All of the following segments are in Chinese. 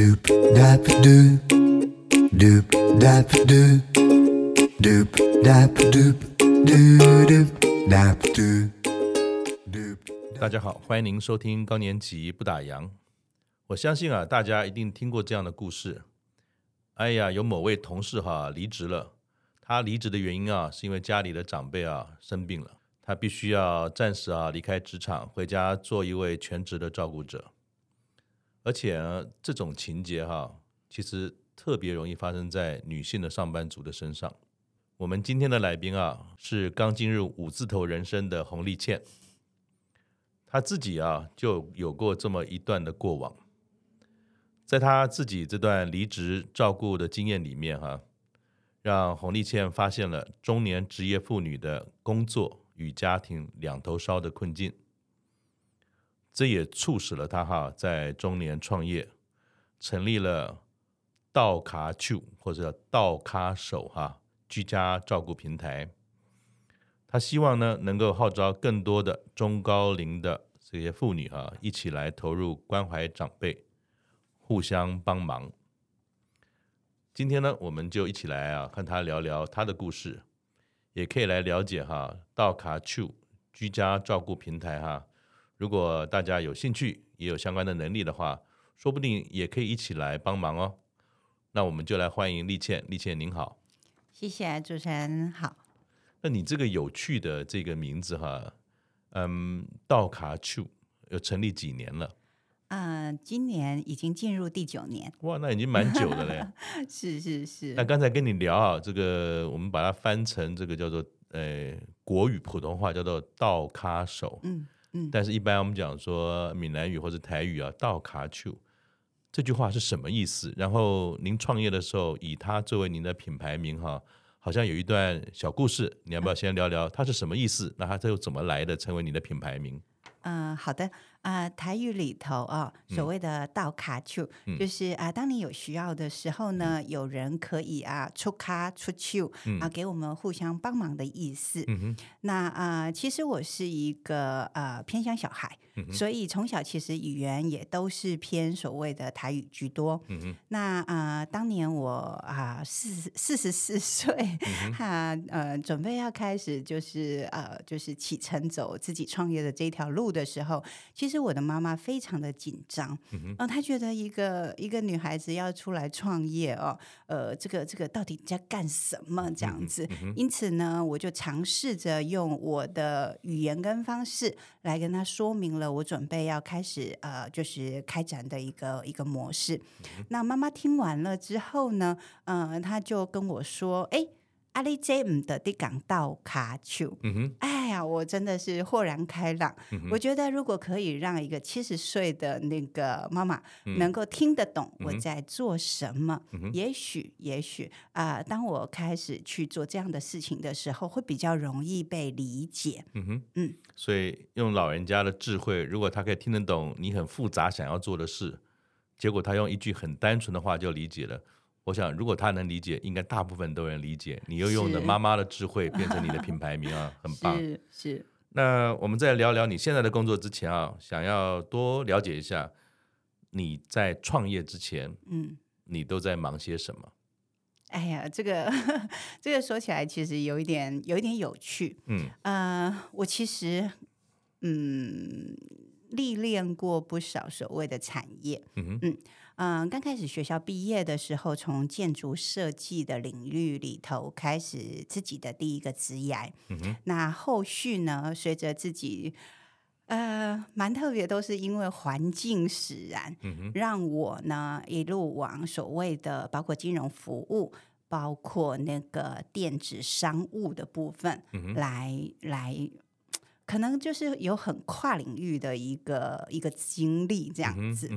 Doop dap doop, doop dap doop, doop dap doop, doop dap doop, doop. 大家好，欢迎您收听高年级不打烊。我相信啊，大家一定听过这样的故事。哎呀，有某位同事哈、啊、离职了，他离职的原因啊，是因为家里的长辈啊生病了，他必须要暂时啊离开职场，回家做一位全职的照顾者。而且呢，这种情节哈，其实特别容易发生在女性的上班族的身上。我们今天的来宾啊，是刚进入五字头人生的洪丽倩，她自己啊就有过这么一段的过往。在她自己这段离职照顾的经验里面哈，让洪丽倩发现了中年职业妇女的工作与家庭两头烧的困境。这也促使了他哈在中年创业，成立了道卡丘或者道卡手哈居家照顾平台。他希望呢能够号召更多的中高龄的这些妇女哈一起来投入关怀长辈，互相帮忙。今天呢，我们就一起来啊和他聊聊他的故事，也可以来了解哈道卡丘居家照顾平台哈。如果大家有兴趣，也有相关的能力的话，说不定也可以一起来帮忙哦。那我们就来欢迎丽倩，丽倩您好，谢谢主持人好。那你这个有趣的这个名字哈，嗯，道卡丘有成立几年了？嗯、呃，今年已经进入第九年。哇，那已经蛮久的嘞。是是是。那刚才跟你聊啊，这个我们把它翻成这个叫做呃国语普通话叫做道卡手。嗯。嗯，但是，一般我们讲说闽南语或者台语啊，到卡丘这句话是什么意思？然后您创业的时候，以它作为您的品牌名哈，好像有一段小故事，你要不要先聊聊它是什么意思？那它这又怎么来的，成为你的品牌名？嗯、呃，好的。啊、呃，台语里头啊、哦，所谓的到卡丘，嗯、就是啊、呃，当你有需要的时候呢，嗯、有人可以啊出卡出丘、嗯、啊，给我们互相帮忙的意思。嗯、那啊、呃，其实我是一个呃偏向小孩，嗯、所以从小其实语言也都是偏所谓的台语居多。那啊、呃，当年我啊四四十四岁，哈、呃，准备要开始就是呃就是启程走自己创业的这条路的时候，其实。我的妈妈非常的紧张，嗯她觉得一个一个女孩子要出来创业哦，呃，这个这个到底在干什么这样子？嗯，因此呢，我就尝试着用我的语言跟方式来跟她说明了我准备要开始呃，就是开展的一个一个模式。嗯，那妈妈听完了之后呢，呃，她就跟我说：“哎。”阿里这唔的的港到卡丘，嗯哼，哎呀，我真的是豁然开朗。嗯、我觉得如果可以让一个七十岁的那个妈妈能够听得懂我在做什么，嗯、也许，也许啊、呃，当我开始去做这样的事情的时候，会比较容易被理解。嗯哼，嗯，所以用老人家的智慧，如果他可以听得懂你很复杂想要做的事，结果他用一句很单纯的话就理解了。我想，如果他能理解，应该大部分都能理解。你又用的妈妈的智慧变成你的品牌名啊，很棒。是是。那我们在聊聊你现在的工作之前啊，想要多了解一下你在创业之前，嗯，你都在忙些什么？哎呀，这个 这个说起来其实有一点有一点有趣。嗯呃，我其实嗯历练过不少所谓的产业。嗯哼嗯。嗯，刚开始学校毕业的时候，从建筑设计的领域里头开始自己的第一个职业。那后续呢，随着自己呃蛮特别，都是因为环境使然，嗯。让我呢一路往所谓的包括金融服务，包括那个电子商务的部分。来来，可能就是有很跨领域的一个一个经历这样子。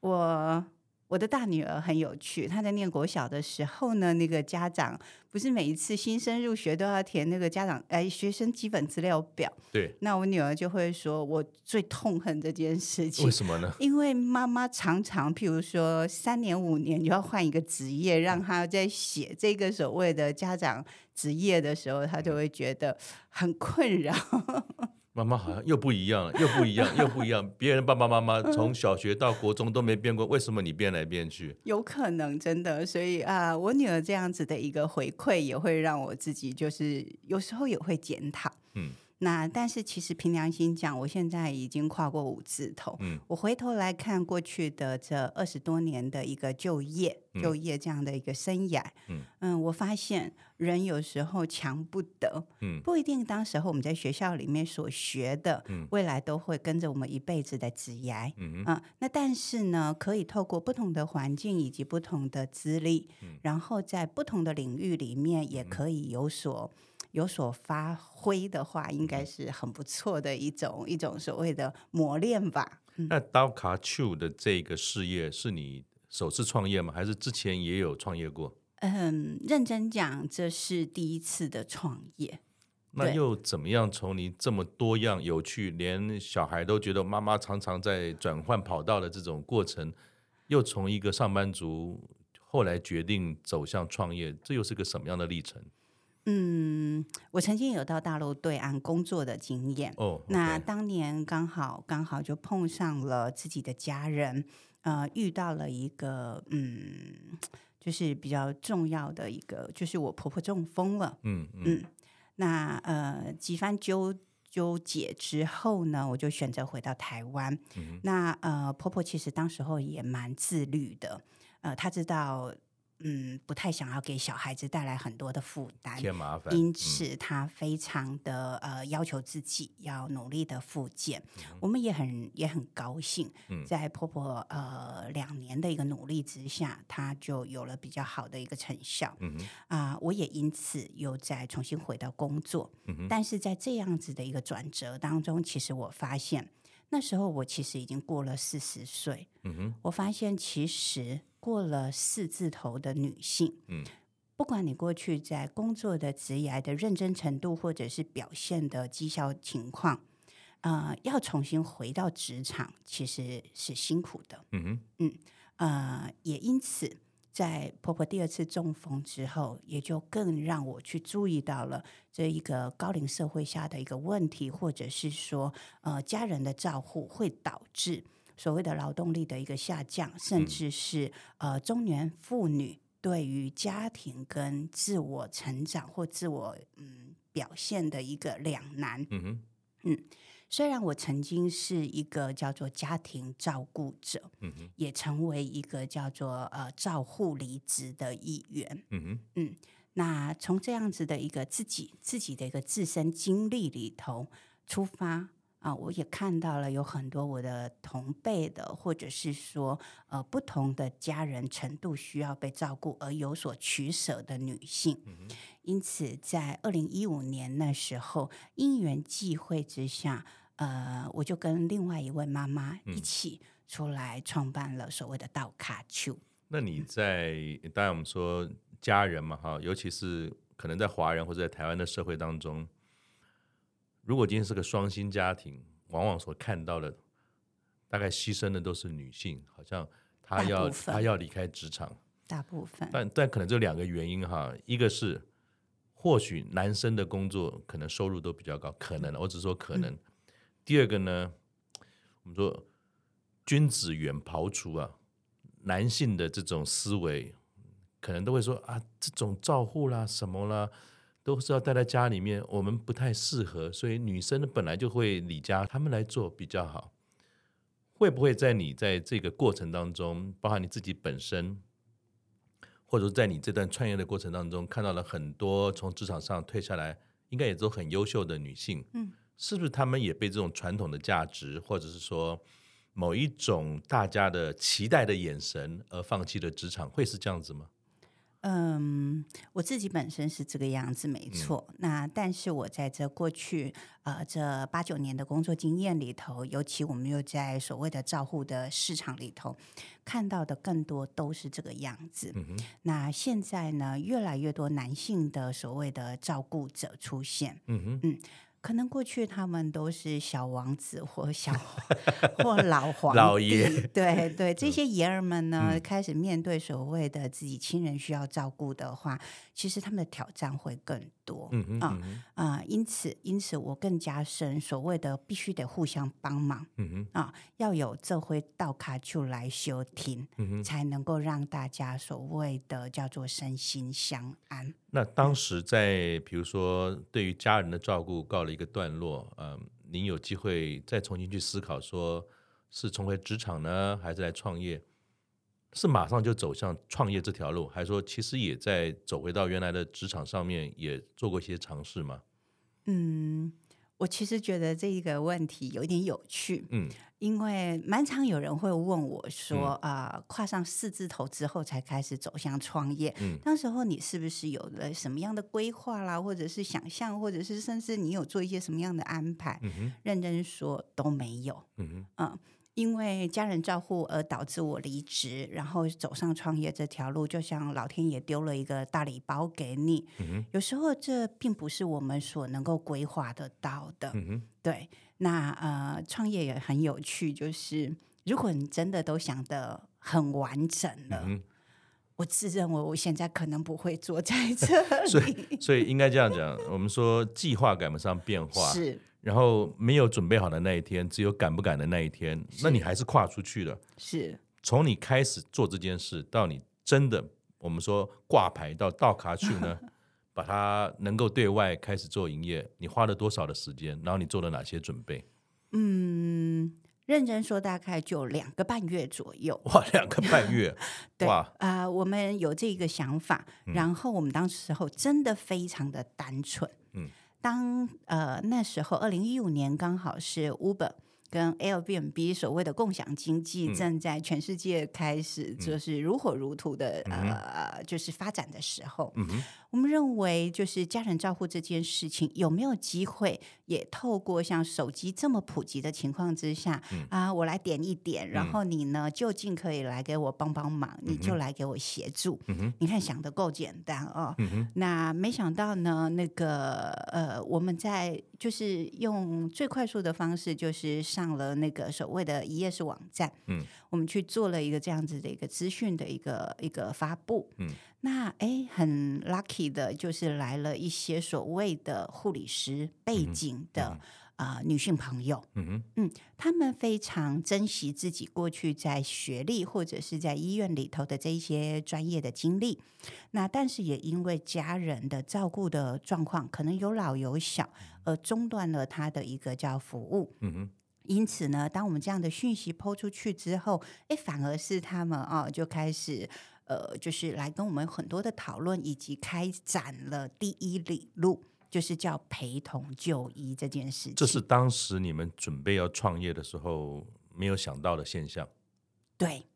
我我的大女儿很有趣，她在念国小的时候呢，那个家长不是每一次新生入学都要填那个家长哎学生基本资料表。对。那我女儿就会说，我最痛恨这件事情。为什么呢？因为妈妈常常，譬如说三年五年就要换一个职业，让她在写这个所谓的家长职业的时候，她就会觉得很困扰。妈妈好像又不一样了，又不一样，又不一样。别人爸爸妈妈从小学到国中都没变过，为什么你变来变去？有可能真的，所以啊、呃，我女儿这样子的一个回馈，也会让我自己就是有时候也会检讨。嗯。那但是其实凭良心讲，我现在已经跨过五字头。嗯，我回头来看过去的这二十多年的一个就业、嗯、就业这样的一个生涯，嗯。嗯，我发现人有时候强不得，嗯，不一定当时候我们在学校里面所学的，嗯，未来都会跟着我们一辈子的职涯，嗯嗯，那但是呢，可以透过不同的环境以及不同的资历，嗯，然后在不同的领域里面也可以有所。有所发挥的话，应该是很不错的一种一种所谓的磨练吧。嗯、那刀卡丘的这个事业是你首次创业吗？还是之前也有创业过？嗯，认真讲，这是第一次的创业。那又怎么样？从你这么多样有趣，连小孩都觉得妈妈常常在转换跑道的这种过程，又从一个上班族后来决定走向创业，这又是个什么样的历程？嗯，我曾经有到大陆对岸工作的经验。哦，那当年刚好刚好就碰上了自己的家人，呃，遇到了一个嗯，就是比较重要的一个，就是我婆婆中风了。嗯嗯，嗯，那呃几番纠纠结之后呢，我就选择回到台湾。嗯，那呃婆婆其实当时候也蛮自律的，呃，她知道。嗯，不太想要给小孩子带来很多的负担，添麻烦。因此，他非常的呃要求自己要努力的复健。嗯、我们也很也很高兴，在婆婆呃两年的一个努力之下，她就有了比较好的一个成效。嗯啊、呃，我也因此又再重新回到工作。嗯、但是在这样子的一个转折当中，其实我发现那时候我其实已经过了四十岁。嗯哼，我发现其实。过了四字头的女性，嗯，不管你过去在工作的职业的认真程度，或者是表现的绩效情况，呃，要重新回到职场，其实是辛苦的。嗯哼，嗯，呃，也因此，在婆婆第二次中风之后，也就更让我去注意到了这一个高龄社会下的一个问题，或者是说，呃，家人的照护会导致。所谓的劳动力的一个下降，甚至是呃中年妇女对于家庭跟自我成长或自我嗯表现的一个两难。嗯哼，嗯，虽然我曾经是一个叫做家庭照顾者，嗯哼，也成为一个叫做呃照护离职的一员。嗯哼，嗯，那从这样子的一个自己自己的一个自身经历里头出发。啊，我也看到了有很多我的同辈的，或者是说呃不同的家人程度需要被照顾而有所取舍的女性。嗯、因此，在二零一五年那时候，因缘际会之下，呃，我就跟另外一位妈妈一起出来创办了所谓的道卡丘。那你在当然我们说家人嘛，哈，尤其是可能在华人或者在台湾的社会当中。如果今天是个双薪家庭，往往所看到的大概牺牲的都是女性，好像她要她要离开职场，大部分。但但可能这两个原因哈，一个是或许男生的工作可能收入都比较高，可能我只是说可能。嗯、第二个呢，我们说君子远庖厨啊，男性的这种思维可能都会说啊，这种照护啦什么啦。都是要待在家里面，我们不太适合，所以女生呢本来就会离家，他们来做比较好。会不会在你在这个过程当中，包含你自己本身，或者在你这段创业的过程当中，看到了很多从职场上退下来，应该也都很优秀的女性，嗯，是不是他们也被这种传统的价值，或者是说某一种大家的期待的眼神而放弃了职场？会是这样子吗？嗯，我自己本身是这个样子，没错。嗯、那但是我在这过去呃这八九年的工作经验里头，尤其我们又在所谓的照护的市场里头看到的更多都是这个样子。嗯、那现在呢，越来越多男性的所谓的照顾者出现。嗯哼嗯。可能过去他们都是小王子或小 或老皇帝，老爷对对，这些爷儿们呢，嗯、开始面对所谓的自己亲人需要照顾的话，其实他们的挑战会更多，嗯嗯啊啊，因此因此我更加深所谓的必须得互相帮忙，嗯啊，要有这回到卡就来休听，嗯才能够让大家所谓的叫做身心相安。那当时在比如说对于家人的照顾告了一个段落，嗯、呃，您有机会再重新去思考，说是重回职场呢，还是来创业？是马上就走向创业这条路，还是说其实也在走回到原来的职场上面，也做过一些尝试吗？嗯，我其实觉得这一个问题有一点有趣，嗯，因为蛮常有人会问我说，啊、嗯呃，跨上四字头之后才开始走向创业，嗯，当时候你是不是有了什么样的规划啦，或者是想象，或者是甚至你有做一些什么样的安排？嗯哼，认真说都没有，嗯哼，嗯。因为家人照护而导致我离职，然后走上创业这条路，就像老天爷丢了一个大礼包给你。嗯，有时候这并不是我们所能够规划得到的。嗯，对。那呃，创业也很有趣，就是如果你真的都想得很完整了，嗯、我自认为我现在可能不会坐在这 里。所以，所以应该这样讲，我们说计划赶不上变化。是。然后没有准备好的那一天，只有敢不敢的那一天。那你还是跨出去了。是，从你开始做这件事到你真的，我们说挂牌到到卡去呢，把它能够对外开始做营业，你花了多少的时间？然后你做了哪些准备？嗯，认真说，大概就两个半月左右。哇，两个半月，对啊、呃，我们有这个想法，然后我们当时候真的非常的单纯，嗯。当呃那时候，二零一五年刚好是 Uber 跟 Airbnb 所谓的共享经济正在全世界开始就是如火如荼的、嗯、呃就是发展的时候。嗯我们认为，就是家人照护这件事情有没有机会，也透过像手机这么普及的情况之下，嗯、啊，我来点一点，然后你呢，就近可以来给我帮帮忙，嗯、你就来给我协助。嗯、你看想的够简单哦。嗯、那没想到呢，那个呃，我们在就是用最快速的方式，就是上了那个所谓的一页式网站。嗯，我们去做了一个这样子的一个资讯的一个一个发布。嗯。那哎，很 lucky 的，就是来了一些所谓的护理师背景的啊、嗯呃、女性朋友，嗯哼，嗯，他们非常珍惜自己过去在学历或者是在医院里头的这一些专业的经历。那但是也因为家人的照顾的状况，可能有老有小，而中断了他的一个叫服务，嗯哼。因此呢，当我们这样的讯息抛出去之后，哎，反而是他们哦就开始。呃，就是来跟我们很多的讨论，以及开展了第一里路，就是叫陪同就医这件事情。这是当时你们准备要创业的时候没有想到的现象。对，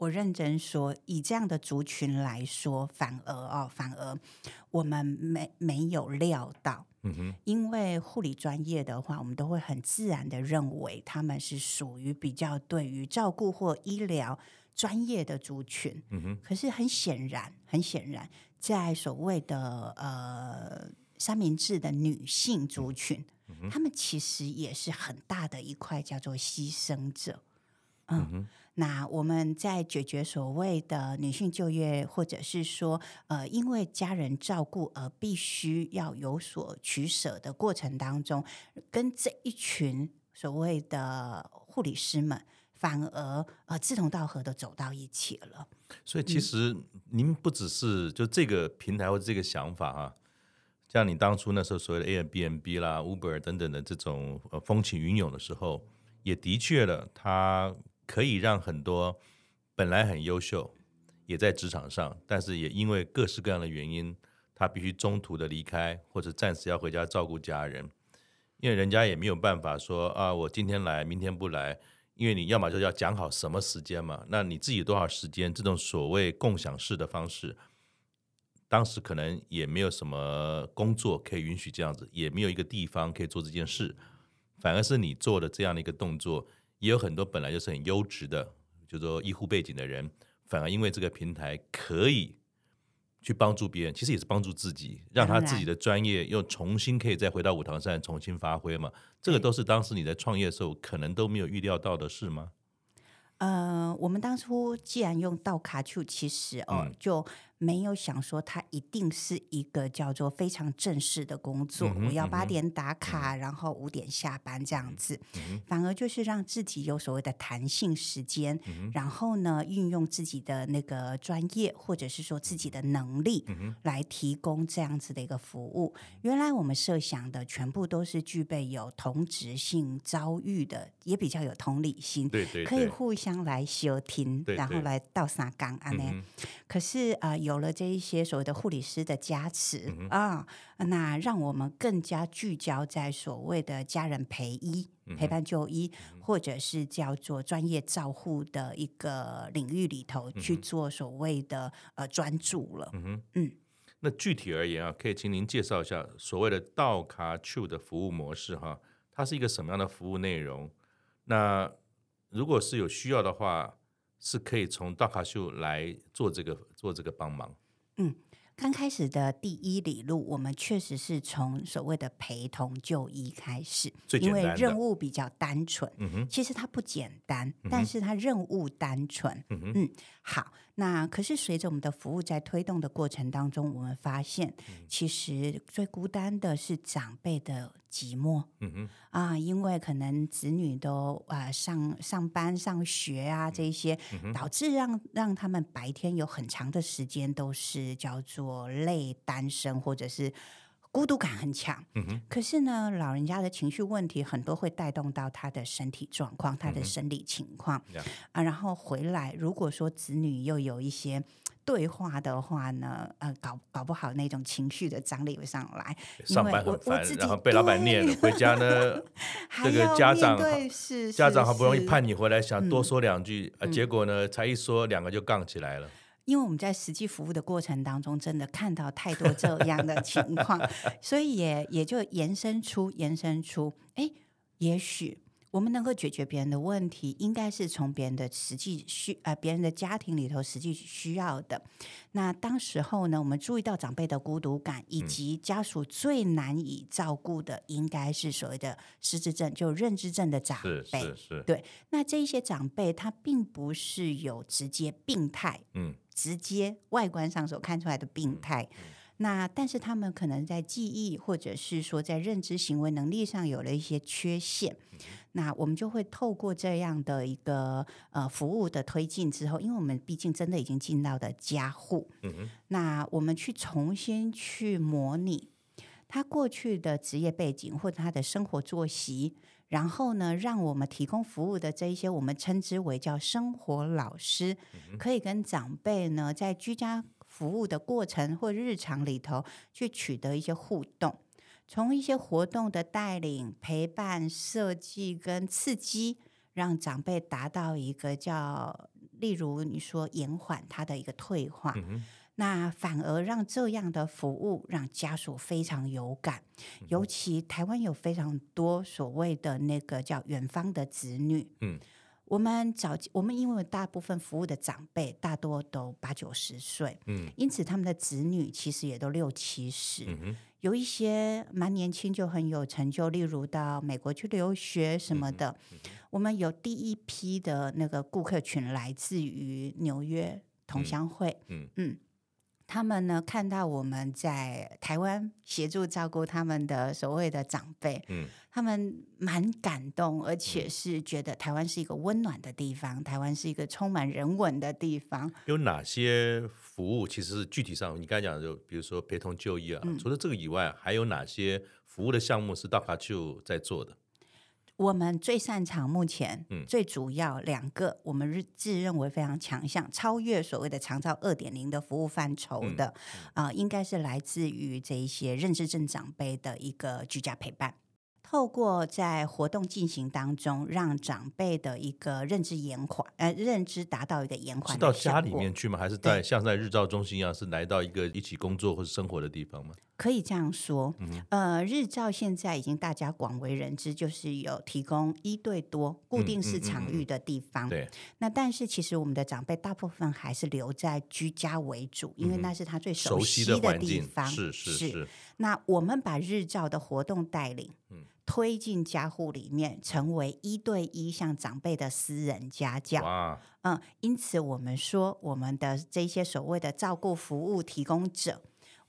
我认真说，以这样的族群来说，反而哦，反而我们没没有料到。嗯哼，因为护理专业的话，我们都会很自然的认为他们是属于比较对于照顾或医疗。专业的族群，嗯哼，可是很显然，很显然，在所谓的呃三明治的女性族群，他们其实也是很大的一块叫做牺牲者。嗯，嗯，那我们在解决所谓的女性就业，或者是说呃因为家人照顾而必须要有所取舍的过程当中，跟这一群所谓的护理师们。反而呃志同道合的走到一起了，所以其实您不只是就这个平台或者这个想法啊，像你当初那时候所谓的 Airbnb 啦、Uber 等等的这种呃风起云涌的时候，也的确了，它可以让很多本来很优秀，也在职场上，但是也因为各式各样的原因，他必须中途的离开，或者暂时要回家照顾家人，因为人家也没有办法说啊，我今天来，明天不来。因为你要么就要讲好什么时间嘛，那你自己多少时间？这种所谓共享式的方式，当时可能也没有什么工作可以允许这样子，也没有一个地方可以做这件事，反而是你做的这样的一个动作，也有很多本来就是很优质的，就是说医护背景的人，反而因为这个平台可以。去帮助别人，其实也是帮助自己，让他自己的专业又重新可以再回到舞台上重新发挥嘛。这个都是当时你在创业的时候可能都没有预料到的事吗？呃，我们当初既然用到卡丘，其实哦，嗯、就没有想说他一定是一个叫做非常正式的工作，嗯、我要八点打卡，嗯、然后五点下班这样子，嗯、反而就是让自己有所谓的弹性时间，嗯、然后呢，运用自己的那个专业或者是说自己的能力来提供这样子的一个服务。嗯、原来我们设想的全部都是具备有同质性遭遇的，也比较有同理心，对对对，可以互相来休听，对对，然后来到三岗安呢。嗯、可是啊、呃，有了这一些所谓的护理师的加持、嗯、啊，那让我们更加聚焦在所谓的家人陪医、嗯、陪伴就医，嗯、或者是叫做专业照护的一个领域里头去做所谓的呃专注了。嗯，嗯，那具体而言啊，可以请您介绍一下所谓的道卡丘的服务模式哈，它是一个什么样的服务内容？那如果是有需要的话，是可以从大卡秀来做这个做这个帮忙。嗯，刚开始的第一里路，我们确实是从所谓的陪同就医开始，因为任务比较单纯。嗯哼，其实它不简单，嗯、但是它任务单纯。嗯哼，嗯，好。那可是随着我们的服务在推动的过程当中，我们发现，其实最孤单的是长辈的寂寞。嗯哼啊，因为可能子女都啊、呃、上上班上学啊这些，导致让让他们白天有很长的时间都是叫做累单身或者是。孤独感很强，嗯、哼。可是呢，老人家的情绪问题很多会带动到他的身体状况、他的生理情况、嗯、啊。然后回来，如果说子女又有一些对话的话呢，呃，搞搞不好那种情绪的张力会上来。上班很烦，然后被老板念了，回家呢，这个家长家长好不容易盼你回来，想多说两句，嗯、啊，结果呢，才一说两个就杠起来了。因为我们在实际服务的过程当中，真的看到太多这样的 情况，所以也也就延伸出延伸出，哎，也许我们能够解决别人的问题，应该是从别人的实际需呃别人的家庭里头实际需要的。那当时候呢，我们注意到长辈的孤独感，以及家属最难以照顾的，应该是所谓的失智症，就认知症的长辈。是是是。对，那这一些长辈他并不是有直接病态，嗯。直接外观上所看出来的病态，那但是他们可能在记忆或者是说在认知行为能力上有了一些缺陷，那我们就会透过这样的一个呃服务的推进之后，因为我们毕竟真的已经进到的家户，那我们去重新去模拟他过去的职业背景或者他的生活作息。然后呢，让我们提供服务的这一些，我们称之为叫生活老师，可以跟长辈呢在居家服务的过程或日常里头去取得一些互动，从一些活动的带领、陪伴、设计跟刺激，让长辈达到一个叫，例如你说延缓他的一个退化。嗯那反而让这样的服务让家属非常有感，尤其台湾有非常多所谓的那个叫远方的子女。嗯，我们早我们因为大部分服务的长辈大多都八九十岁，嗯，因此他们的子女其实也都六七十，嗯哼，有一些蛮年轻就很有成就，例如到美国去留学什么的。嗯哼，我们有第一批的那个顾客群来自于纽约同乡会，嗯嗯。他们呢，看到我们在台湾协助照顾他们的所谓的长辈，嗯，他们蛮感动，而且是觉得台湾是一个温暖的地方，台湾是一个充满人文的地方。有哪些服务？其实是具体上，你刚才讲的，就比如说陪同就医啊，嗯，除了这个以外，还有哪些服务的项目是大卡丘在做的？我们最擅长，目前最主要两个，我们自认为非常强项，超越所谓的长照二点零的服务范畴的，啊、呃，应该是来自于这一些认知症长辈的一个居家陪伴。透过在活动进行当中，让长辈的一个认知延缓，呃，认知达到一个延缓。是到家里面去吗？还是在像在日照中心一样，是来到一个一起工作或者生活的地方吗？可以这样说，呃，日照现在已经大家广为人知，就是有提供一对多固定式场域的地方。对。那但是其实我们的长辈大部分还是留在居家为主，因为那是他最熟悉的地方。是是是。那我们把日照的活动带领推进家户里面，成为一对一向长辈的私人家教。哇，嗯，因此我们说，我们的这些所谓的照顾服务提供者，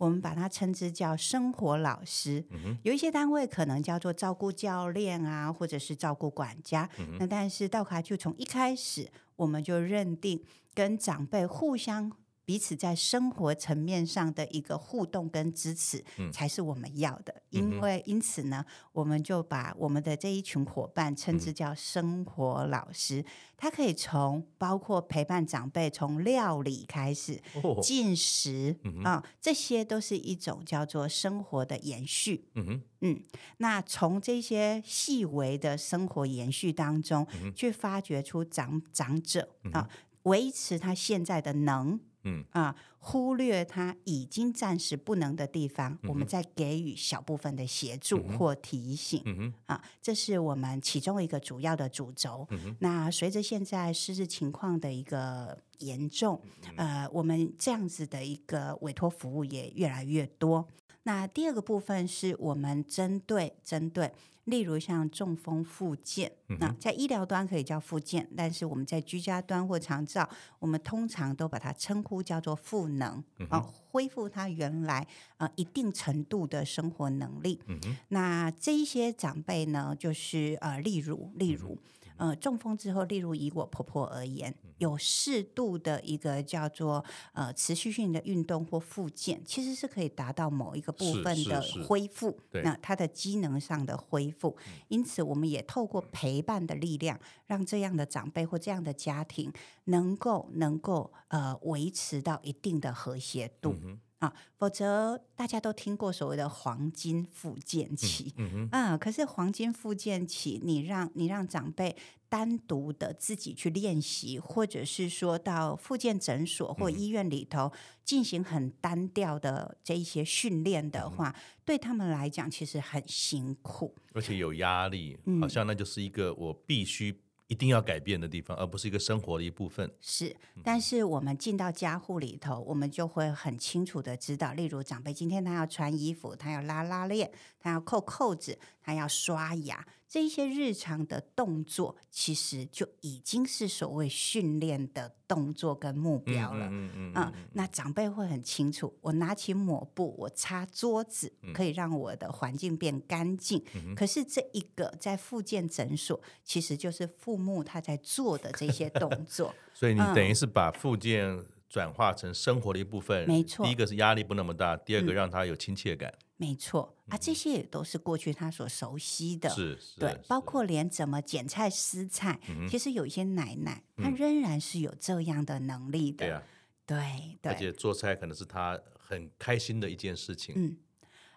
我们把它称之叫生活老师。嗯、有一些单位可能叫做照顾教练啊，或者是照顾管家。嗯、那但是道卡就从一开始，我们就认定跟长辈互相。彼此在生活层面上的一个互动跟支持，才是我们要的。嗯、因为因此呢，我们就把我们的这一群伙伴称之叫生活老师。他可以从包括陪伴长辈，从料理开始，进食啊、这些都是一种叫做生活的延续。嗯哼，嗯，那从这些细微的生活延续当中，嗯、去发掘出长长者啊，维持他现在的能。嗯啊，忽略他已经暂时不能的地方，嗯、我们再给予小部分的协助或提醒。嗯哼啊，这是我们其中一个主要的主轴。嗯、那随着现在失智情况的一个严重，呃，我们这样子的一个委托服务也越来越多。那第二个部分是我们针对针对。例如像中风复健，嗯、那在医疗端可以叫复健，但是我们在居家端或长照，我们通常都把它称呼叫做复能，啊，恢复他原来啊、呃、一定程度的生活能力。嗯、那这一些长辈呢，就是呃，例如例如。呃，中风之后，例如以我婆婆而言，有适度的一个叫做呃持续性的运动或复健，其实是可以达到某一个部分的恢复，那它的机能上的恢复。因此，我们也透过陪伴的力量，让这样的长辈或这样的家庭能够能够呃维持到一定的和谐度。嗯啊，否则大家都听过所谓的黄金复健期，嗯，嗯，嗯，可是黄金复健期，你让你让长辈单独的自己去练习，或者是说到复健诊所或医院里头进行很单调的这一些训练的话，嗯、对他们来讲其实很辛苦，而且有压力，好像那就是一个我必须。一定要改变的地方，而不是一个生活的一部分。是，但是我们进到家户里头，我们就会很清楚的知道，例如长辈今天他要穿衣服，他要拉拉链，他要扣扣子，他要刷牙。这一些日常的动作，其实就已经是所谓训练的动作跟目标了。嗯嗯嗯。那长辈会很清楚，我拿起抹布，我擦桌子，可以让我的环境变干净。嗯、可是这一个在复健诊所，其实就是父母他在做的这些动 作。所以你等于是把复健转化成生活的一部分。没错。第一个是压力不那么大，第二个让他有亲切感。嗯没错啊，这些也都是过去他所熟悉的，是对，包括连怎么剪菜撕菜，其实有一些奶奶，她仍然是有这样的能力的，对对，而且做菜可能是她很开心的一件事情，嗯。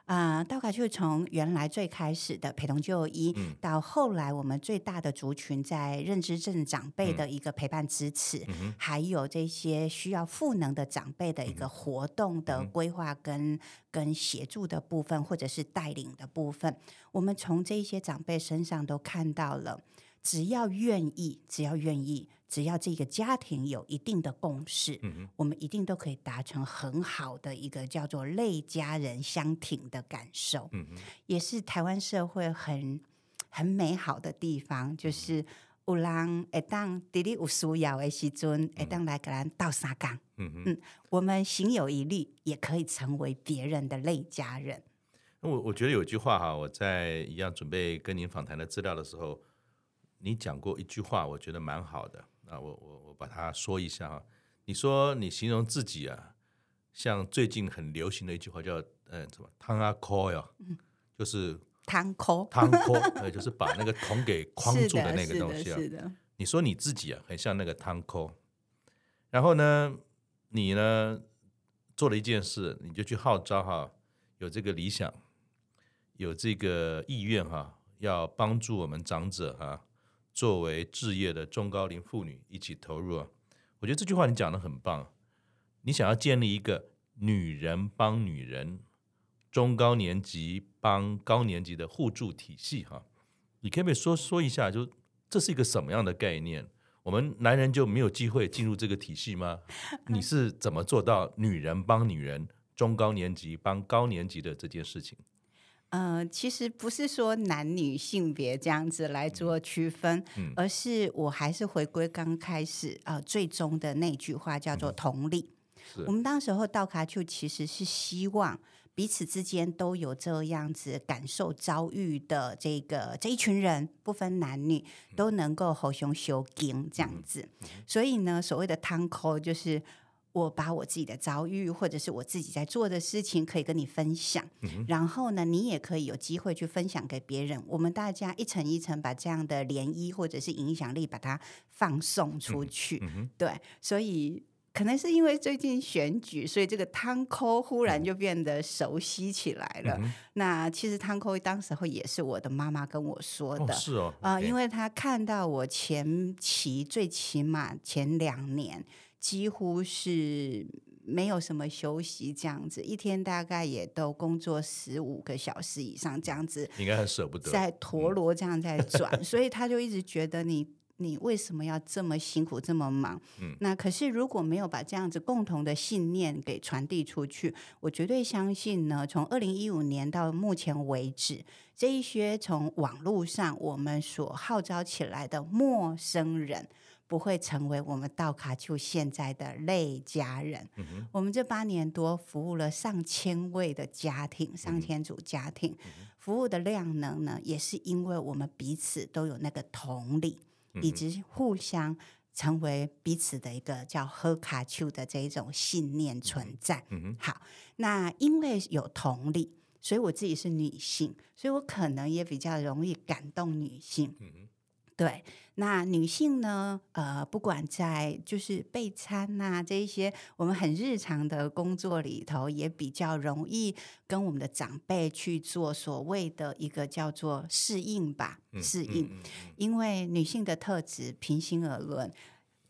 啊、呃，道卡就从原来最开始的陪同就医，嗯、到后来我们最大的族群在认知症长辈的一个陪伴支持，嗯、还有这些需要赋能的长辈的一个活动的规划跟、嗯、跟协助的部分，或者是带领的部分，我们从这些长辈身上都看到了，只要愿意，只要愿意。只要这个家庭有一定的共识，嗯、我们一定都可以达成很好的一个叫做类家人相挺的感受，嗯、哼。也是台湾社会很很美好的地方，就是有人会当弟弟有需要的时阵，会当来给人倒三缸，嗯哼。嗯，我们行有余力，也可以成为别人的类家人。我我觉得有句话哈，我在一样准备跟您访谈的资料的时候，你讲过一句话，我觉得蛮好的。啊，我我我把它说一下哈。你说你形容自己啊，像最近很流行的一句话叫嗯什么汤啊扣哟，就是汤扣汤扣，呃就是把那个桶给框住的那个 东西啊。是的，是的。你说你自己啊，很像那个汤扣。然后呢，你呢做了一件事，你就去号召哈，有这个理想，有这个意愿哈，要帮助我们长者哈。作为置业的中高龄妇女一起投入啊，我觉得这句话你讲得很棒。你想要建立一个女人帮女人、中高年级帮高年级的互助体系哈，你可不可以说说一下，就这是一个什么样的概念？我们男人就没有机会进入这个体系吗？你是怎么做到女人帮女人、中高年级帮高年级的这件事情？呃，其实不是说男女性别这样子来做区分，嗯、而是我还是回归刚开始啊、呃，最终的那句话叫做同理。嗯、我们当时候到卡丘其实是希望彼此之间都有这样子感受遭遇的这个这一群人，不分男女，都能够吼熊修经这样子。嗯嗯、所以呢，所谓的汤口就是。我把我自己的遭遇，或者是我自己在做的事情，可以跟你分享。嗯、然后呢，你也可以有机会去分享给别人。我们大家一层一层把这样的涟漪或者是影响力，把它放送出去。嗯嗯、对，所以可能是因为最近选举，所以这个汤扣忽然就变得熟悉起来了。嗯、那其实汤扣当时候也是我的妈妈跟我说的。哦是哦。啊、呃，因为她看到我前期最起码前两年。几乎是没有什么休息，这样子一天大概也都工作十五个小时以上，这样子应该很舍不得，在陀螺这样在转，嗯、所以他就一直觉得你你为什么要这么辛苦这么忙？嗯，那可是如果没有把这样子共同的信念给传递出去，我绝对相信呢，从二零一五年到目前为止，这一些从网络上我们所号召起来的陌生人。不会成为我们道卡丘现在的类家人。嗯、我们这八年多服务了上千位的家庭，上千组家庭，嗯、服务的量能呢，也是因为我们彼此都有那个同理，以及互相成为彼此的一个叫喝卡丘的这一种信念存在。嗯、哼好，那因为有同理，所以我自己是女性，所以我可能也比较容易感动女性。嗯对，那女性呢？呃，不管在就是备餐呐、啊、这一些，我们很日常的工作里头，也比较容易跟我们的长辈去做所谓的一个叫做适应吧，适应。嗯嗯嗯嗯、因为女性的特质，平心而论。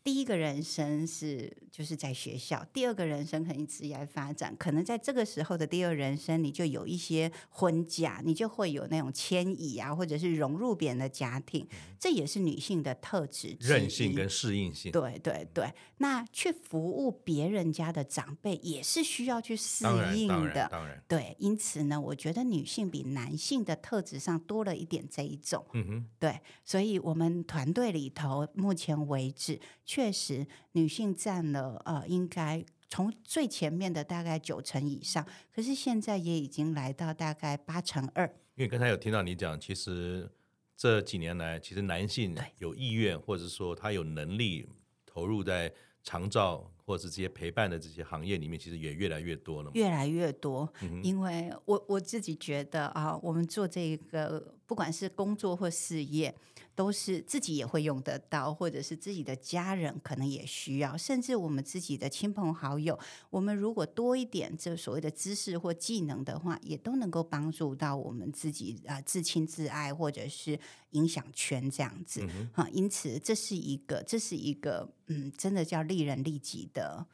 第一个人生是就是在学校，第二个人生可能职业发展，可能在这个时候的第二人生，你就有一些婚嫁，你就会有那种迁移啊，或者是融入别人的家庭，这也是女性的特质，韧性跟适应性。对对对，那去服务别人家的长辈也是需要去适应的，当然，当然，当然。对，因此呢，我觉得女性比男性的特质上多了一点这一种。嗯哼，对，所以我们团队里头目前为止。确实，女性占了呃，应该从最前面的大概九成以上，可是现在也已经来到大概八成二。因为刚才有听到你讲，其实这几年来，其实男性有意愿，或者说他有能力投入在长照或者是这些陪伴的这些行业里面，其实也越来越多了。越来越多，嗯、因为我我自己觉得啊，我们做这个，不管是工作或事业。都是自己也会用得到，或者是自己的家人可能也需要，甚至我们自己的亲朋好友，我们如果多一点这所谓的知识或技能的话，也都能够帮助到我们自己啊、呃、自亲自爱，或者是影响圈这样子。嗯、哼因此这是一个这是一个嗯，真的叫利人利己的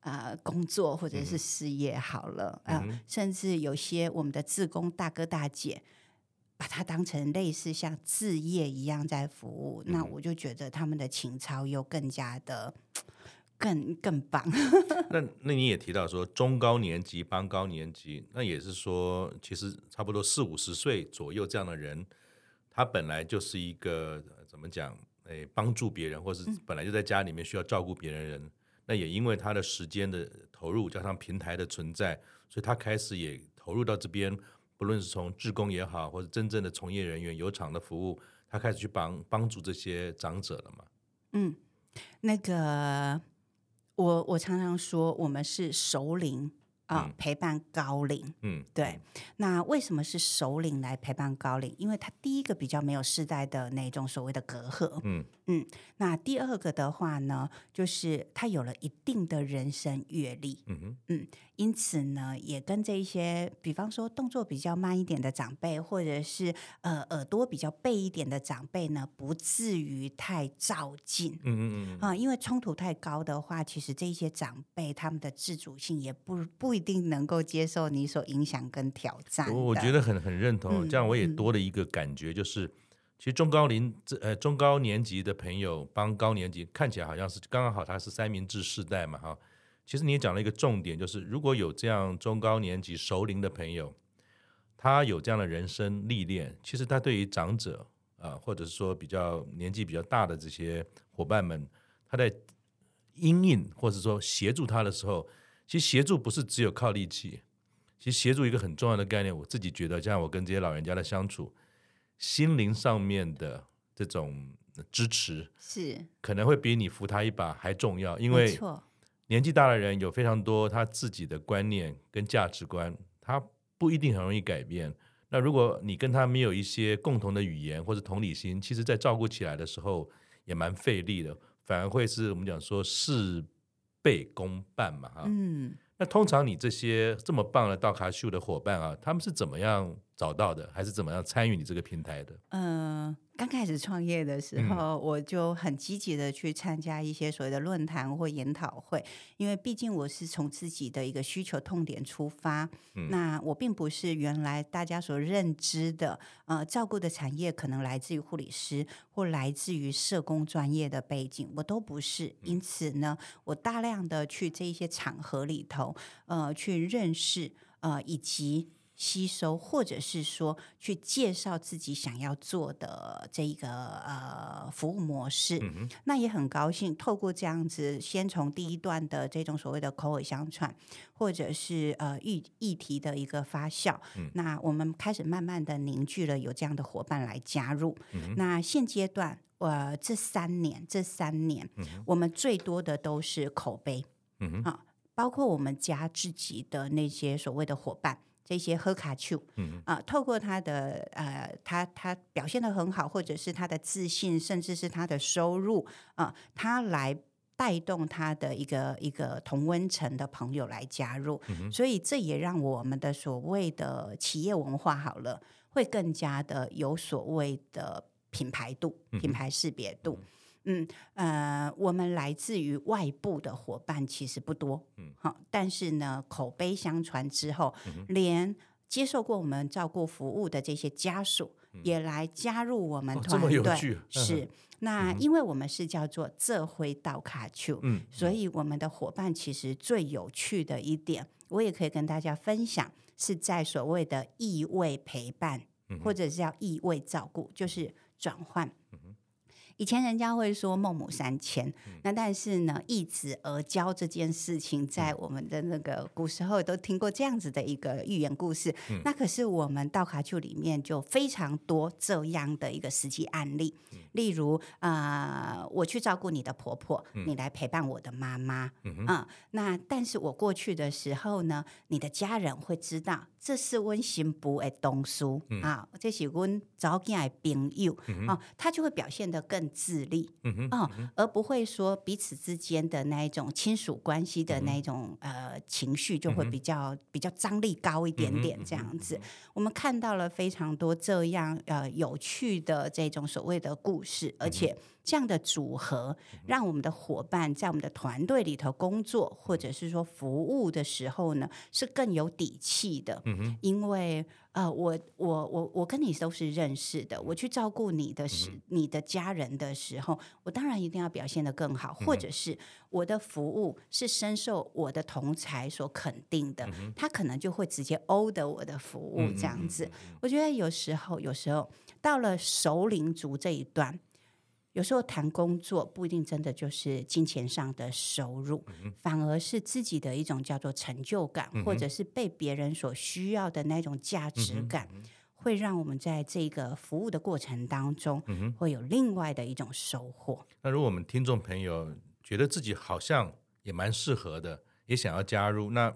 啊、呃、工作或者是事业好了啊，嗯、呃，甚至有些我们的志工大哥大姐。把它当成类似像置业一样在服务，嗯、那我就觉得他们的情操又更加的更更棒。那那你也提到说中高年级帮高年级，那也是说其实差不多四五十岁左右这样的人，他本来就是一个怎么讲？诶，帮助别人，或是本来就在家里面需要照顾别人的人，嗯、那也因为他的时间的投入加上平台的存在，所以他开始也投入到这边。不论是从志工也好，或者真正的从业人员有厂的服务，他开始去帮帮助这些长者了嘛？嗯，那个我我常常说，我们是熟龄啊，嗯、陪伴高龄。嗯，对。那为什么是熟龄来陪伴高龄？因为他第一个比较没有世代的那种所谓的隔阂。嗯嗯。那第二个的话呢，就是他有了一定的人生阅历。嗯哼嗯。因此呢，也跟这一些，比方说动作比较慢一点的长辈，或者是呃耳朵比较背一点的长辈呢，不至于太照进。嗯嗯嗯啊，因为冲突太高的话，其实这一些长辈他们的自主性也不不一定能够接受你所影响跟挑战。我我觉得很很认同，这样我也多了一个感觉，就是、嗯、其实中高龄这呃中高年级的朋友帮高年级，看起来好像是刚刚好，他是三明治世代嘛哈。其实你也讲了一个重点，就是如果有这样中高年级熟龄的朋友，他有这样的人生历练，其实他对于长者啊、或者是说比较年纪比较大的这些伙伴们，他在因应或者说协助他的时候，其实协助不是只有靠力气，其实协助一个很重要的概念，我自己觉得，像我跟这些老人家的相处，心灵上面的这种支持是可能会比你扶他一把还重要，因为年纪大的人有非常多他自己的观念跟价值观，他不一定很容易改变。那如果你跟他没有一些共同的语言或者同理心，其实在照顾起来的时候也蛮费力的，反而会是我们讲说事倍功半嘛，哈。嗯。那通常你这些这么棒的道卡秀的伙伴啊，他们是怎么样找到的，还是怎么样参与你这个平台的？嗯、呃。刚开始创业的时候，我就很积极的去参加一些所谓的论坛或研讨会，因为毕竟我是从自己的一个需求痛点出发。嗯、那我并不是原来大家所认知的，呃，照顾的产业可能来自于护理师或来自于社工专业的背景，我都不是。因此呢，我大量的去这一些场合里头，呃，去认识，呃，以及。吸收，或者是说去介绍自己想要做的这一个呃服务模式，嗯、那也很高兴透过这样子，先从第一段的这种所谓的口耳相传，或者是呃议议题的一个发酵，嗯、那我们开始慢慢的凝聚了有这样的伙伴来加入。嗯、那现阶段，呃，这三年这三年，嗯、我们最多的都是口碑，嗯哼啊，包括我们家自己的那些所谓的伙伴。这些喝卡丘，啊，透过他的呃，他他表现的很好，或者是他的自信，甚至是他的收入啊、呃，他来带动他的一个一个同温层的朋友来加入，嗯、所以这也让我们的所谓的企业文化好了，会更加的有所谓的品牌度、品牌识别度。嗯嗯呃，我们来自于外部的伙伴其实不多，嗯，好，但是呢，口碑相传之后，嗯、连接受过我们照顾服务的这些家属、嗯、也来加入我们团队，哦、是。那因为我们是叫做这回到卡丘，嗯，所以我们的伙伴其实最有趣的一点，我也可以跟大家分享，是在所谓的异味陪伴，嗯、或者是叫异味照顾，就是转换。以前人家会说孟母三迁，嗯、那但是呢，一子而教这件事情，在我们的那个古时候都听过这样子的一个寓言故事。嗯、那可是我们道卡丘里面就非常多这样的一个实际案例，嗯、例如啊、呃，我去照顾你的婆婆，嗯、你来陪伴我的妈妈，嗯那但是我过去的时候呢，你的家人会知道。这是温新部的东书、嗯、啊，这是温早见的朋友、啊，他就会表现得更自立，嗯而不会说彼此之间的那一种亲属关系的那一种、嗯、呃情绪就会比较、嗯、比较张力高一点点这样子。我们看到了非常多这样呃有趣的这种所谓的故事，而且。这样的组合，让我们的伙伴在我们的团队里头工作，或者是说服务的时候呢，是更有底气的。嗯哼，因为呃，我我我我跟你都是认识的，我去照顾你的时，你的家人的时候，我当然一定要表现得更好，或者是我的服务是深受我的同才所肯定的，他可能就会直接 order 我的服务这样子。我觉得有时候，有时候到了熟龄族这一段。有时候谈工作不一定真的就是金钱上的收入，嗯、反而是自己的一种叫做成就感，嗯、或者是被别人所需要的那种价值感，嗯、会让我们在这个服务的过程当中，会有另外的一种收获。那如果我们听众朋友觉得自己好像也蛮适合的，也想要加入，那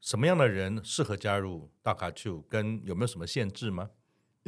什么样的人适合加入大卡丘？跟有没有什么限制吗？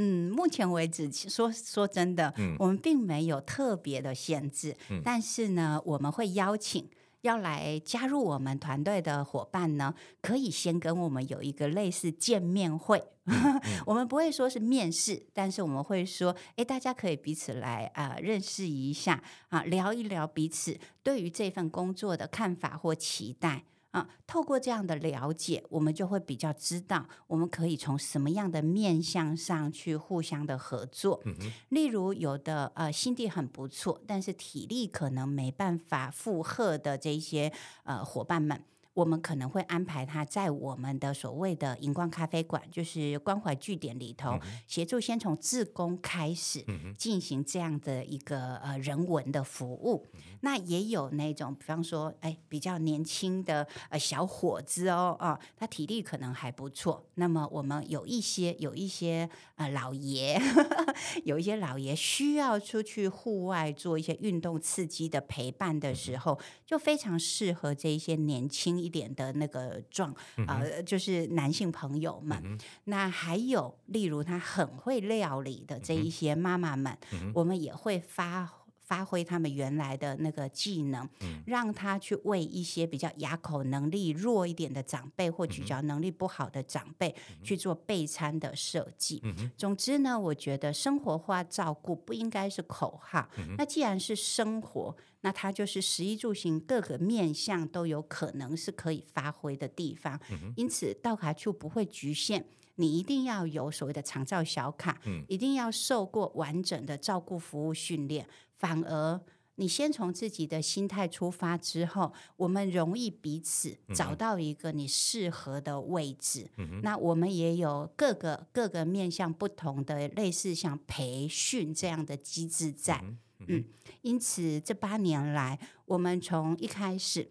嗯，目前为止，说说真的，嗯、我们并没有特别的限制。嗯、但是呢，我们会邀请要来加入我们团队的伙伴呢，可以先跟我们有一个类似见面会。嗯、我们不会说是面试，但是我们会说，哎，大家可以彼此来啊、呃、认识一下啊，聊一聊彼此对于这份工作的看法或期待。啊，透过这样的了解，我们就会比较知道，我们可以从什么样的面向上去互相的合作。嗯、例如有的呃心地很不错，但是体力可能没办法负荷的这些呃伙伴们，我们可能会安排他在我们的所谓的荧光咖啡馆，就是关怀据点里头，协助先从自工开始进行这样的一个呃人文的服务。那也有那种，比方说，哎，比较年轻的呃小伙子哦，啊，他体力可能还不错。那么我们有一些有一些呃老爷，有一些老爷需要出去户外做一些运动刺激的陪伴的时候，就非常适合这一些年轻一点的那个壮呃，就是男性朋友们。嗯、那还有例如他很会料理的这一些妈妈们，嗯、我们也会发。发挥他们原来的那个技能，嗯、让他去为一些比较牙口能力弱一点的长辈或咀嚼能力不好的长辈去做备餐的设计。嗯、总之呢，我觉得生活化照顾不应该是口号。嗯、那既然是生活，那它就是食衣住行各个面向都有可能是可以发挥的地方。嗯、因此，道卡就不会局限。你一定要有所谓的长照小卡，嗯、一定要受过完整的照顾服务训练。反而，你先从自己的心态出发之后，我们容易彼此找到一个你适合的位置。嗯、那我们也有各个各个面向不同的类似像培训这样的机制在。嗯，因此这八年来，我们从一开始。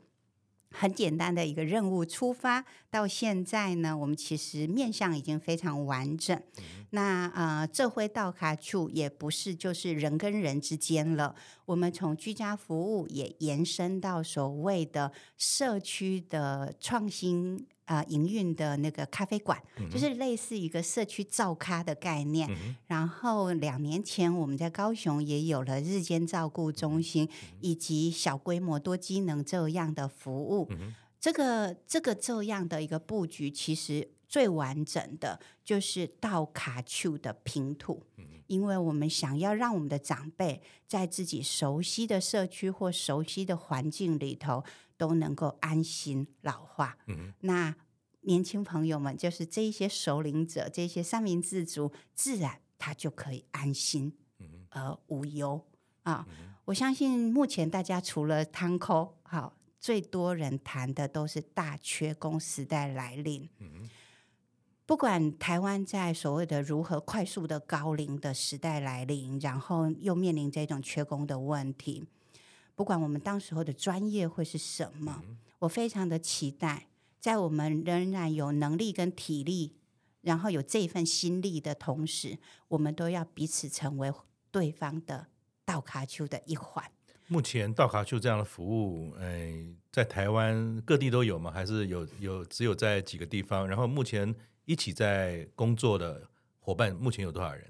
很简单的一个任务出发，到现在呢，我们其实面向已经非常完整。嗯、那呃，这回到卡处也不是就是人跟人之间了，我们从居家服务也延伸到所谓的社区的创新。啊，营运的那个咖啡馆，嗯、就是类似一个社区照咖的概念。嗯、然后两年前，我们在高雄也有了日间照顾中心，嗯、以及小规模多机能这样的服务。嗯、这个这个这样的一个布局，其实最完整的就是到卡丘的拼图。嗯、哼因为我们想要让我们的长辈在自己熟悉的社区或熟悉的环境里头。都能够安心老化。嗯、那年轻朋友们，就是这一些首领者，这些三明治族，自然他就可以安心而无忧啊！嗯、我相信目前大家除了汤扣，好，最多人谈的都是大缺工时代来临。嗯、不管台湾在所谓的如何快速的高龄的时代来临，然后又面临这种缺工的问题。不管我们当时候的专业会是什么，嗯、我非常的期待，在我们仍然有能力跟体力，然后有这份心力的同时，我们都要彼此成为对方的道卡丘的一环。目前道卡丘这样的服务，哎，在台湾各地都有吗？还是有有只有在几个地方？然后目前一起在工作的伙伴，目前有多少人？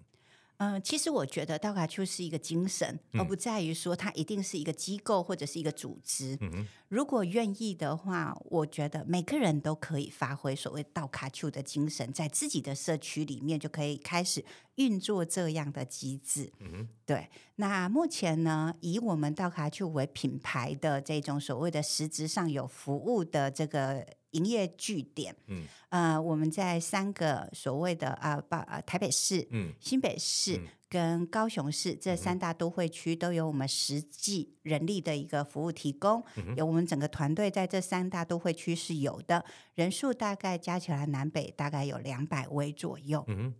嗯、呃，其实我觉得道卡丘是一个精神，而不在于说它一定是一个机构或者是一个组织。嗯、如果愿意的话，我觉得每个人都可以发挥所谓道卡丘的精神，在自己的社区里面就可以开始运作这样的机制。嗯、对。那目前呢，以我们道卡丘为品牌的这种所谓的实质上有服务的这个。营业据点，嗯，呃，我们在三个所谓的啊，把、呃、台北市、嗯，新北市跟高雄市这三大都会区都有我们实际人力的一个服务提供，嗯、有我们整个团队在这三大都会区是有的，人数大概加起来南北大概有两百位左右。嗯哼，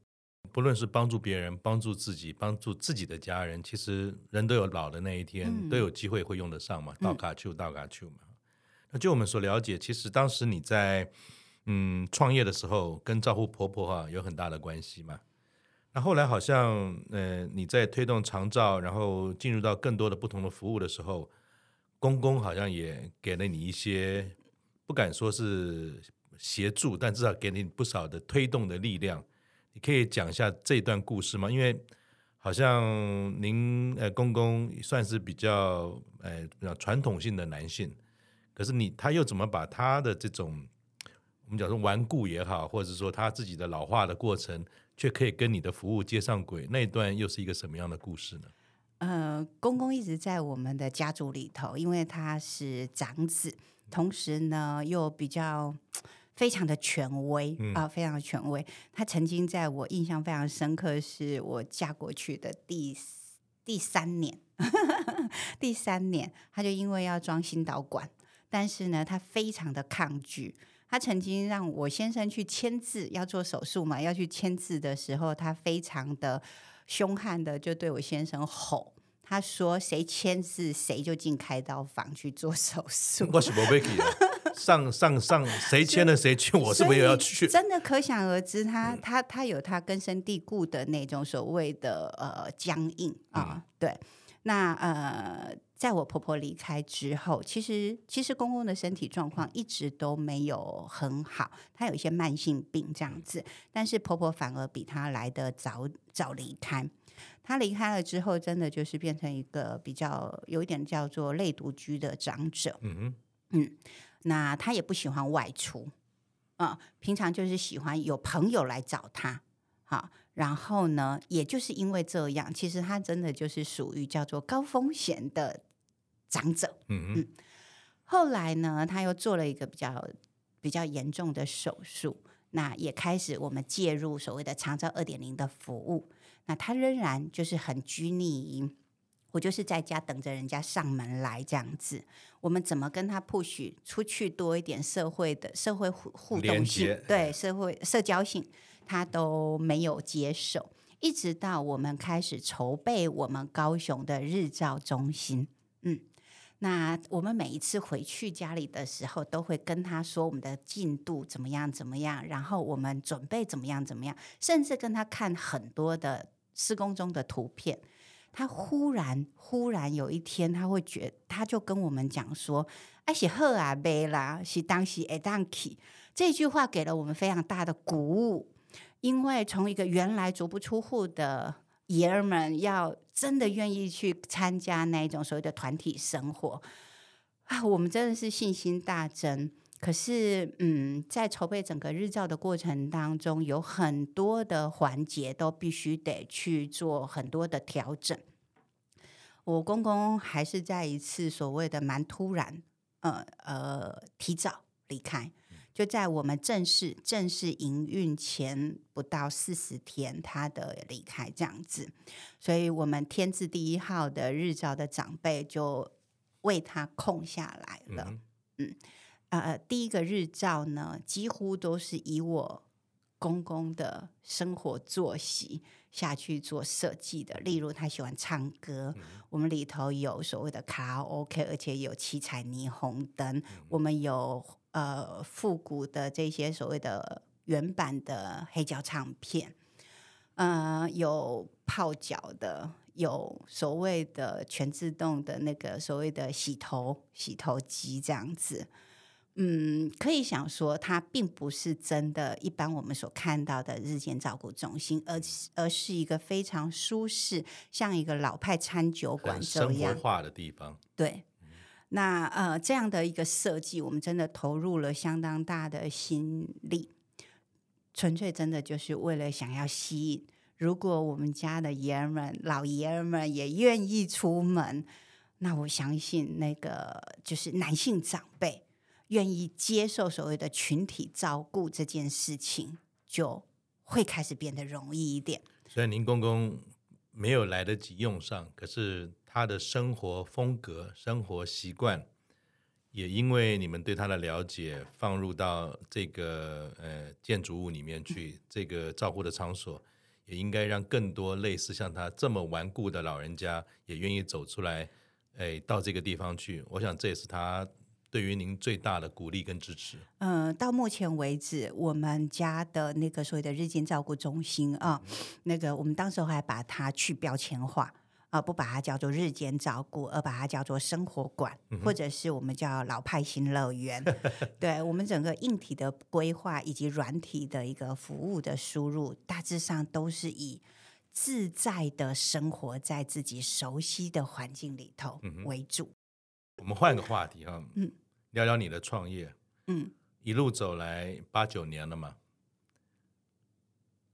不论是帮助别人、帮助自己、帮助自己的家人，其实人都有老的那一天，嗯、都有机会会用得上嘛，到卡丘，到卡丘嘛。那就我们所了解，其实当时你在嗯创业的时候，跟照顾婆婆哈、有很大的关系嘛。那后来好像呃你在推动长照，然后进入到更多的不同的服务的时候，公公好像也给了你一些，不敢说是协助，但至少给你不少的推动的力量。你可以讲一下这段故事吗？因为好像您呃公公算是比较呃比较传统性的男性。可是你他又怎么把他的这种我们讲说顽固也好，或者是说他自己的老化的过程，却可以跟你的服务接上轨？那一段又是一个什么样的故事呢？呃，公公一直在我们的家族里头，因为他是长子，同时呢又比较非常的权威啊、非常的权威。他曾经在我印象非常深刻，是我嫁过去的第第三年，第三年他就因为要装心导管。但是呢，他非常的抗拒。他曾经让我先生去签字，要做手术嘛，要去签字的时候，他非常的凶悍的就对我先生吼，他说：“谁签字，谁就进开刀房去做 手术。”我是不会去 的，上上上，谁签了谁去，我是没有要去。真的可想而知，他他他有他根深蒂固的那种所谓的呃僵硬啊，嗯、对。那呃，在我婆婆离开之后，其实其实公公的身体状况一直都没有很好，他有一些慢性病这样子，但是婆婆反而比他来的早早离开。他离开了之后，真的就是变成一个比较有一点叫做类独居的长者。嗯那他也不喜欢外出，啊、呃，平常就是喜欢有朋友来找他，好。然后呢，也就是因为这样，其实他真的就是属于叫做高风险的长者。嗯嗯。后来呢，他又做了一个比较比较严重的手术，那也开始我们介入所谓的长照二点零的服务。那他仍然就是很拘泥于，我就是在家等着人家上门来这样子。我们怎么跟他 push 出去多一点社会的社会互互动性？对，社会社交性。他都没有接受，一直到我们开始筹备我们高雄的日照中心。那我们每一次回去家里的时候，都会跟他说我们的进度怎么样怎么样，然后我们准备怎么样怎么样，甚至跟他看很多的施工中的图片。他忽然忽然有一天，他会觉，他就跟我们讲说：“哎，是好啊，贝啦，是当时会当去。”这句话给了我们非常大的鼓舞。因为从一个原来足不出户的爷儿们，要真的愿意去参加那一种所谓的团体生活啊，我们真的是信心大增。可是，嗯，在筹备整个日照的过程当中，有很多的环节都必须得去做很多的调整。我公公还是在一次所谓的蛮突然，呃呃，提早离开。就在我们正式正式营运前不到四十天，他的离开这样子，所以我们天字第一号的日照的长辈就为他空下来了。嗯，嗯，呃，第一个日照呢，几乎都是以我公公的生活作息下去做设计的。例如，他喜欢唱歌，嗯、我们里头有所谓的卡拉 OK，而且有七彩霓虹灯，嗯、我们有。呃，复古的这些所谓的原版的黑胶唱片，呃，有泡脚的，有所谓的全自动的那个所谓的洗头洗头机这样子，嗯，可以想说，它并不是真的一般我们所看到的日间照顾中心，而而是一个非常舒适，像一个老派餐酒馆这样生活化的地方，对。那呃，这样的一个设计，我们真的投入了相当大的心力，纯粹真的就是为了想要吸引。如果我们家的爷儿们、老爷儿们也愿意出门，那我相信那个就是男性长辈愿意接受所谓的群体照顾这件事情，就会开始变得容易一点。虽然您公公没有来得及用上，可是。他的生活风格、生活习惯，也因为你们对他的了解，放入到这个呃建筑物里面去，这个照顾的场所，也应该让更多类似像他这么顽固的老人家，也愿意走出来，哎，到这个地方去。我想这也是他对于您最大的鼓励跟支持。嗯、到目前为止，我们家的那个所谓的日间照顾中心啊，那个我们当时候还把它去标签化。而不把它叫做日间照顾，而把它叫做生活馆，嗯、或者是我们叫老派新乐园。对，我们整个硬体的规划以及软体的一个服务的输入，大致上都是以自在的生活在自己熟悉的环境里头为主。嗯、我们换个话题哈，嗯，聊聊你的创业。嗯，一路走来八九年了嘛，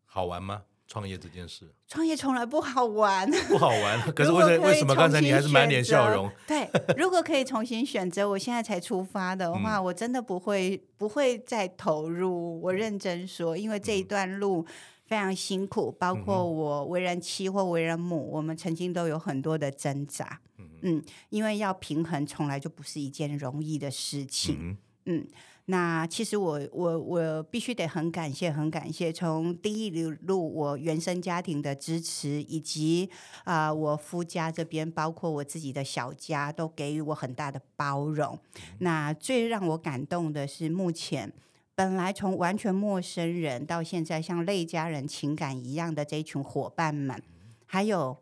好玩吗？创业这件事，创业从来不好玩，不好玩。可是为为什么刚才你还是满脸笑容？对，如果可以重新选择，我现在才出发的话，嗯、我真的不会不会再投入。我认真说，因为这一段路非常辛苦，包括我为人妻或为人母，我们曾经都有很多的挣扎。嗯，嗯，因为要平衡，从来就不是一件容易的事情。嗯，嗯，那其实我我我必须得很感谢，很感谢从第一路我原生家庭的支持，以及啊、呃、我夫家这边，包括我自己的小家，都给予我很大的包容。嗯、那最让我感动的是，目前本来从完全陌生人到现在像类家人情感一样的这一群伙伴们，还有。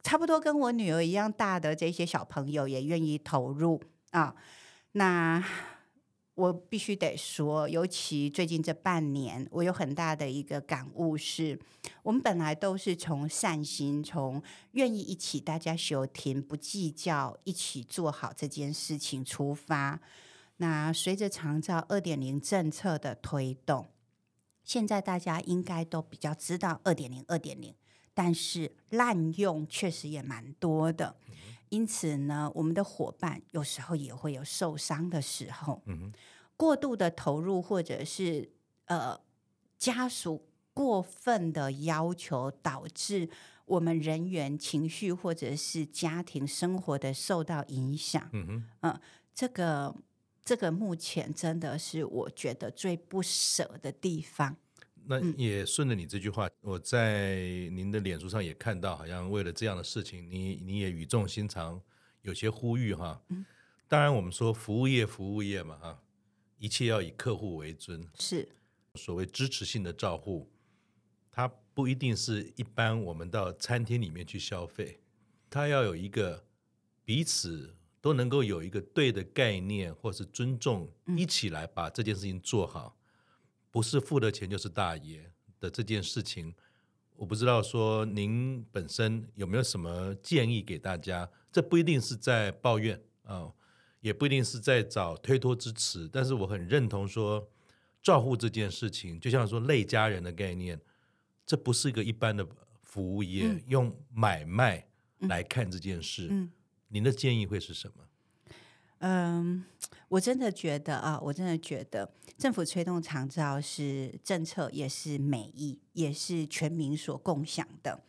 差不多跟我女儿一样大的这些小朋友也愿意投入啊，那我必须得说，尤其最近这半年，我有很大的一个感悟是，我们本来都是从善心，从愿意一起大家休庭不计较，一起做好这件事情出发。那随着长照二点零政策的推动，现在大家应该都比较知道二点零，二点零。但是滥用确实也蛮多的，因此呢，我们的伙伴有时候也会有受伤的时候。过度的投入或者是呃家属过分的要求，导致我们人员情绪或者是家庭生活的受到影响。嗯哼，呃，这个这个目前真的是我觉得最不舍的地方。那也顺着你这句话，我在您的脸书上也看到，好像为了这样的事情，你你也语重心长，有些呼吁哈。当然，我们说服务业，服务业嘛哈，一切要以客户为尊。是所谓支持性的照护，它不一定是一般我们到餐厅里面去消费，它要有一个彼此都能够有一个对的概念，或是尊重，一起来把这件事情做好。不是付的钱就是大爷的这件事情，我不知道说您本身有没有什么建议给大家？这不一定是在抱怨啊、哦，也不一定是在找推脱之词。但是我很认同说，照护这件事情，就像说累家人的概念，这不是一个一般的服务业，嗯、用买卖来看这件事。嗯、您的建议会是什么？嗯，我真的觉得啊，我真的觉得政府推动长照是政策，也是美意，也是全民所共享的。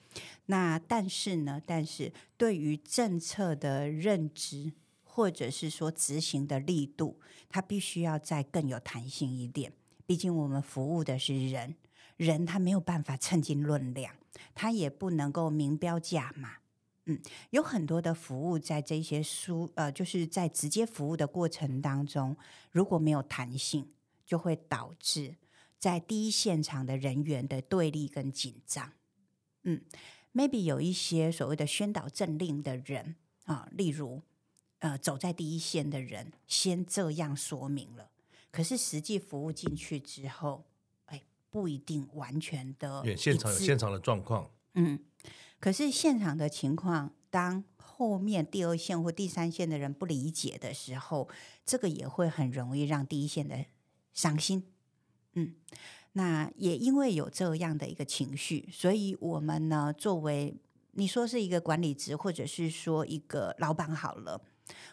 那但是呢，但是对于政策的认知，或者是说执行的力度，它必须要再更有弹性一点。毕竟我们服务的是人，人他没有办法称斤论两，他也不能够明标价嘛。嗯，有很多的服务在这些书呃，就是在直接服务的过程当中，如果没有弹性，就会导致在第一现场的人员的对立跟紧张。嗯，maybe 有一些所谓的宣导政令的人啊，例如呃，走在第一线的人先这样说明了，可是实际服务进去之后，哎，不一定完全的。对，现场有现场的状况。嗯。可是现场的情况，当后面第二线或第三线的人不理解的时候，这个也会很容易让第一线的伤心。嗯，那也因为有这样的一个情绪，所以我们呢，作为你说是一个管理职，或者是说一个老板好了，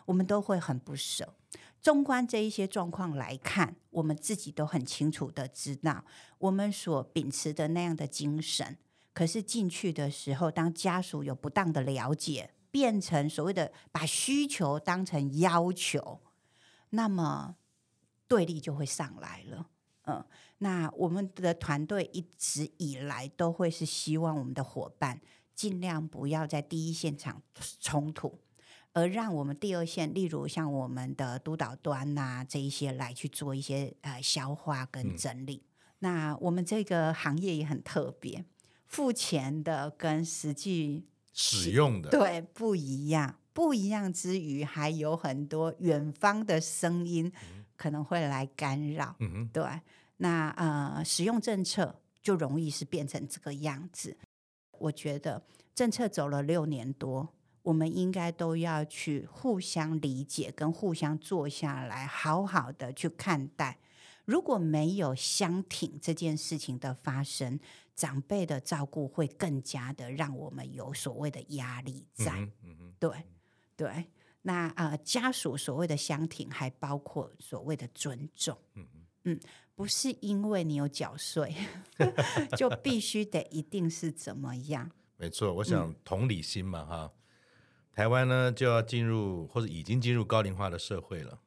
我们都会很不舍。纵观这一些状况来看，我们自己都很清楚的知道，我们所秉持的那样的精神。可是进去的时候，当家属有不当的了解，变成所谓的把需求当成要求，那么对立就会上来了。嗯，那我们的团队一直以来都会是希望我们的伙伴尽量不要在第一现场冲突，而让我们第二线，例如像我们的督导端呐、啊、这一些来去做一些呃消化跟整理。嗯、那我们这个行业也很特别。付钱的跟实际使用的对不一样，不一样之余，还有很多远方的声音可能会来干扰。嗯哼，对，那呃，使用政策就容易是变成这个样子。我觉得政策走了六年多，我们应该都要去互相理解，跟互相坐下来，好好的去看待。如果没有相挺这件事情的发生，长辈的照顾会更加的让我们有所谓的压力在。嗯嗯嗯、对对，那呃家属所谓的相挺，还包括所谓的尊重。嗯嗯，不是因为你有缴税，就必须得一定是怎么样？没错，我想同理心嘛，哈、嗯。台湾呢就要进入或者已经进入高龄化的社会了。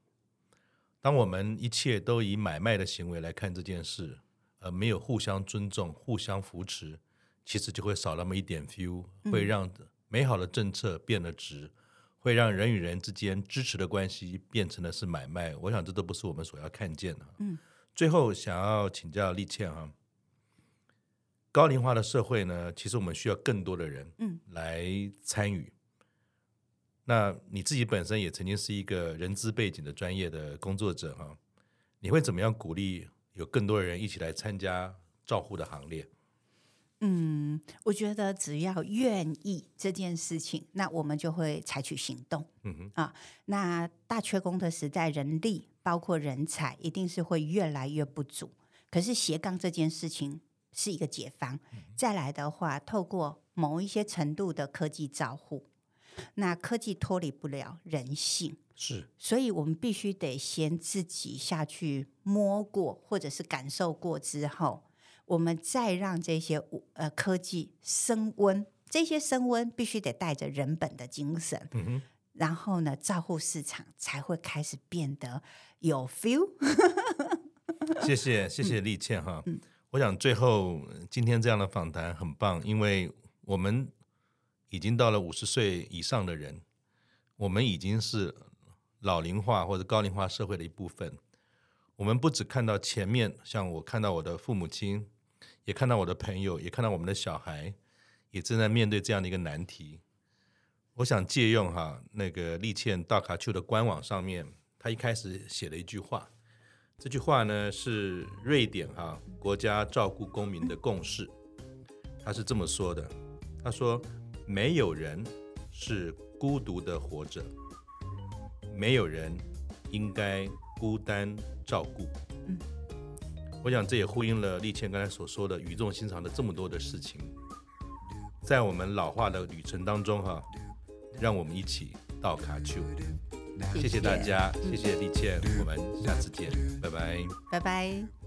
当我们一切都以买卖的行为来看这件事，而没有互相尊重、互相扶持，其实就会少那么一点 feel，会让美好的政策变得值，会让人与人之间支持的关系变成的是买卖。我想这都不是我们所要看见的。嗯，最后想要请教丽倩哈，高龄化的社会呢，其实我们需要更多的人嗯来参与。那你自己本身也曾经是一个人资背景的专业的工作者哈，你会怎么样鼓励有更多的人一起来参加照护的行列？嗯，我觉得只要愿意这件事情，那我们就会采取行动。嗯哼啊，那大缺工的时代，人力包括人才一定是会越来越不足。可是斜杠这件事情是一个解放。嗯、再来的话，透过某一些程度的科技照护。那科技脱离不了人性，是，所以我们必须得先自己下去摸过，或者是感受过之后，我们再让这些呃科技升温。这些升温必须得带着人本的精神，嗯哼，然后呢，照护市场才会开始变得有 feel。谢谢谢谢丽倩哈，嗯，我想最后今天这样的访谈很棒，因为我们。已经到了五十岁以上的人，我们已经是老龄化或者高龄化社会的一部分。我们不只看到前面，像我看到我的父母亲，也看到我的朋友，也看到我们的小孩，也正在面对这样的一个难题。我想借用哈那个丽倩道卡丘的官网上面，他一开始写了一句话，这句话呢是瑞典哈国家照顾公民的共识，他是这么说的，他说。没有人是孤独的活着，没有人应该孤单照顾。嗯，我想这也呼应了丽倩刚才所说的语重心长的这么多的事情，在我们老化的旅程当中，哈，让我们一起到卡丘。谢谢大家，谢谢丽倩，我们下次见，拜拜，拜拜。